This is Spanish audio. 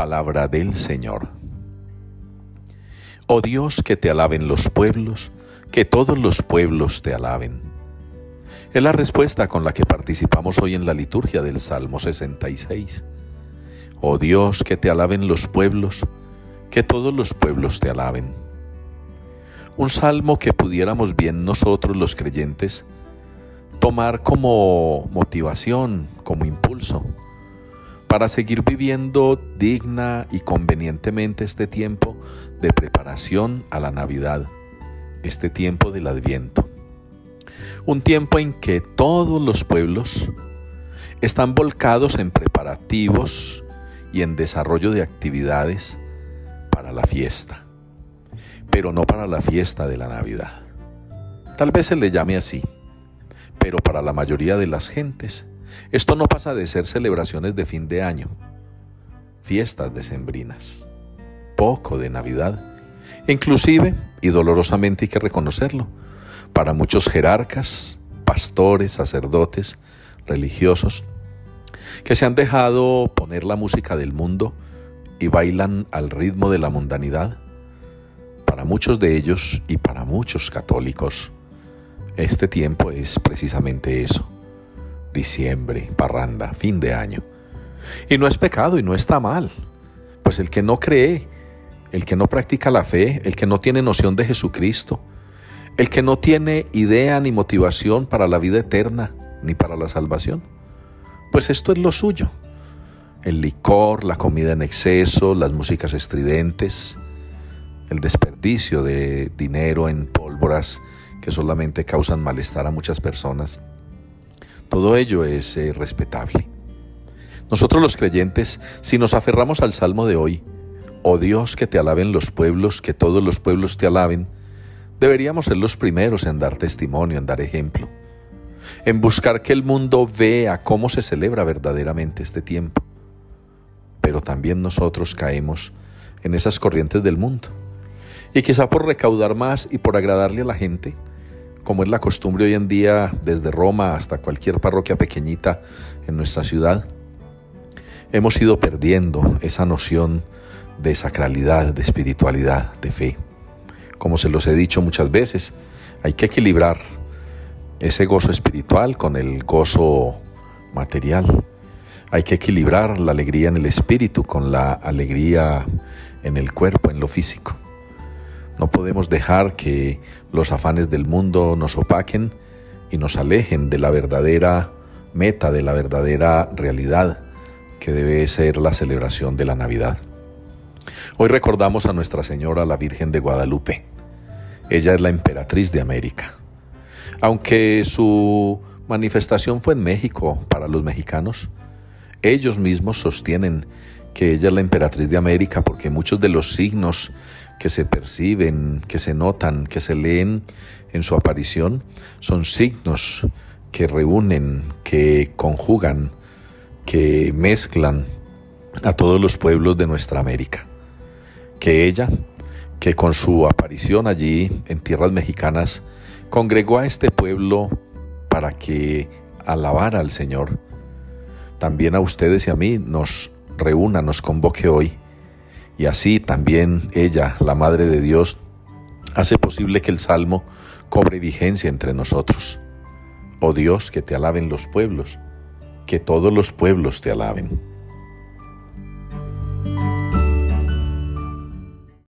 Palabra del Señor. Oh Dios, que te alaben los pueblos, que todos los pueblos te alaben. Es la respuesta con la que participamos hoy en la liturgia del Salmo 66. Oh Dios, que te alaben los pueblos, que todos los pueblos te alaben. Un salmo que pudiéramos bien nosotros los creyentes tomar como motivación, como impulso para seguir viviendo digna y convenientemente este tiempo de preparación a la Navidad, este tiempo del Adviento. Un tiempo en que todos los pueblos están volcados en preparativos y en desarrollo de actividades para la fiesta, pero no para la fiesta de la Navidad. Tal vez se le llame así, pero para la mayoría de las gentes esto no pasa de ser celebraciones de fin de año, fiestas decembrinas, poco de Navidad, inclusive, y dolorosamente hay que reconocerlo, para muchos jerarcas, pastores, sacerdotes, religiosos, que se han dejado poner la música del mundo y bailan al ritmo de la mundanidad. Para muchos de ellos y para muchos católicos, este tiempo es precisamente eso diciembre, parranda, fin de año. Y no es pecado y no está mal, pues el que no cree, el que no practica la fe, el que no tiene noción de Jesucristo, el que no tiene idea ni motivación para la vida eterna ni para la salvación, pues esto es lo suyo. El licor, la comida en exceso, las músicas estridentes, el desperdicio de dinero en pólvoras que solamente causan malestar a muchas personas. Todo ello es eh, respetable. Nosotros los creyentes, si nos aferramos al salmo de hoy, oh Dios, que te alaben los pueblos, que todos los pueblos te alaben, deberíamos ser los primeros en dar testimonio, en dar ejemplo, en buscar que el mundo vea cómo se celebra verdaderamente este tiempo. Pero también nosotros caemos en esas corrientes del mundo. Y quizá por recaudar más y por agradarle a la gente, como es la costumbre hoy en día desde Roma hasta cualquier parroquia pequeñita en nuestra ciudad, hemos ido perdiendo esa noción de sacralidad, de espiritualidad, de fe. Como se los he dicho muchas veces, hay que equilibrar ese gozo espiritual con el gozo material. Hay que equilibrar la alegría en el espíritu con la alegría en el cuerpo, en lo físico. No podemos dejar que los afanes del mundo nos opaquen y nos alejen de la verdadera meta, de la verdadera realidad que debe ser la celebración de la Navidad. Hoy recordamos a Nuestra Señora la Virgen de Guadalupe. Ella es la emperatriz de América. Aunque su manifestación fue en México para los mexicanos, ellos mismos sostienen que ella es la emperatriz de América porque muchos de los signos que se perciben, que se notan, que se leen en su aparición, son signos que reúnen, que conjugan, que mezclan a todos los pueblos de nuestra América. Que ella, que con su aparición allí en tierras mexicanas, congregó a este pueblo para que alabara al Señor, también a ustedes y a mí nos reúna, nos convoque hoy y así también ella, la Madre de Dios, hace posible que el Salmo cobre vigencia entre nosotros. Oh Dios, que te alaben los pueblos, que todos los pueblos te alaben.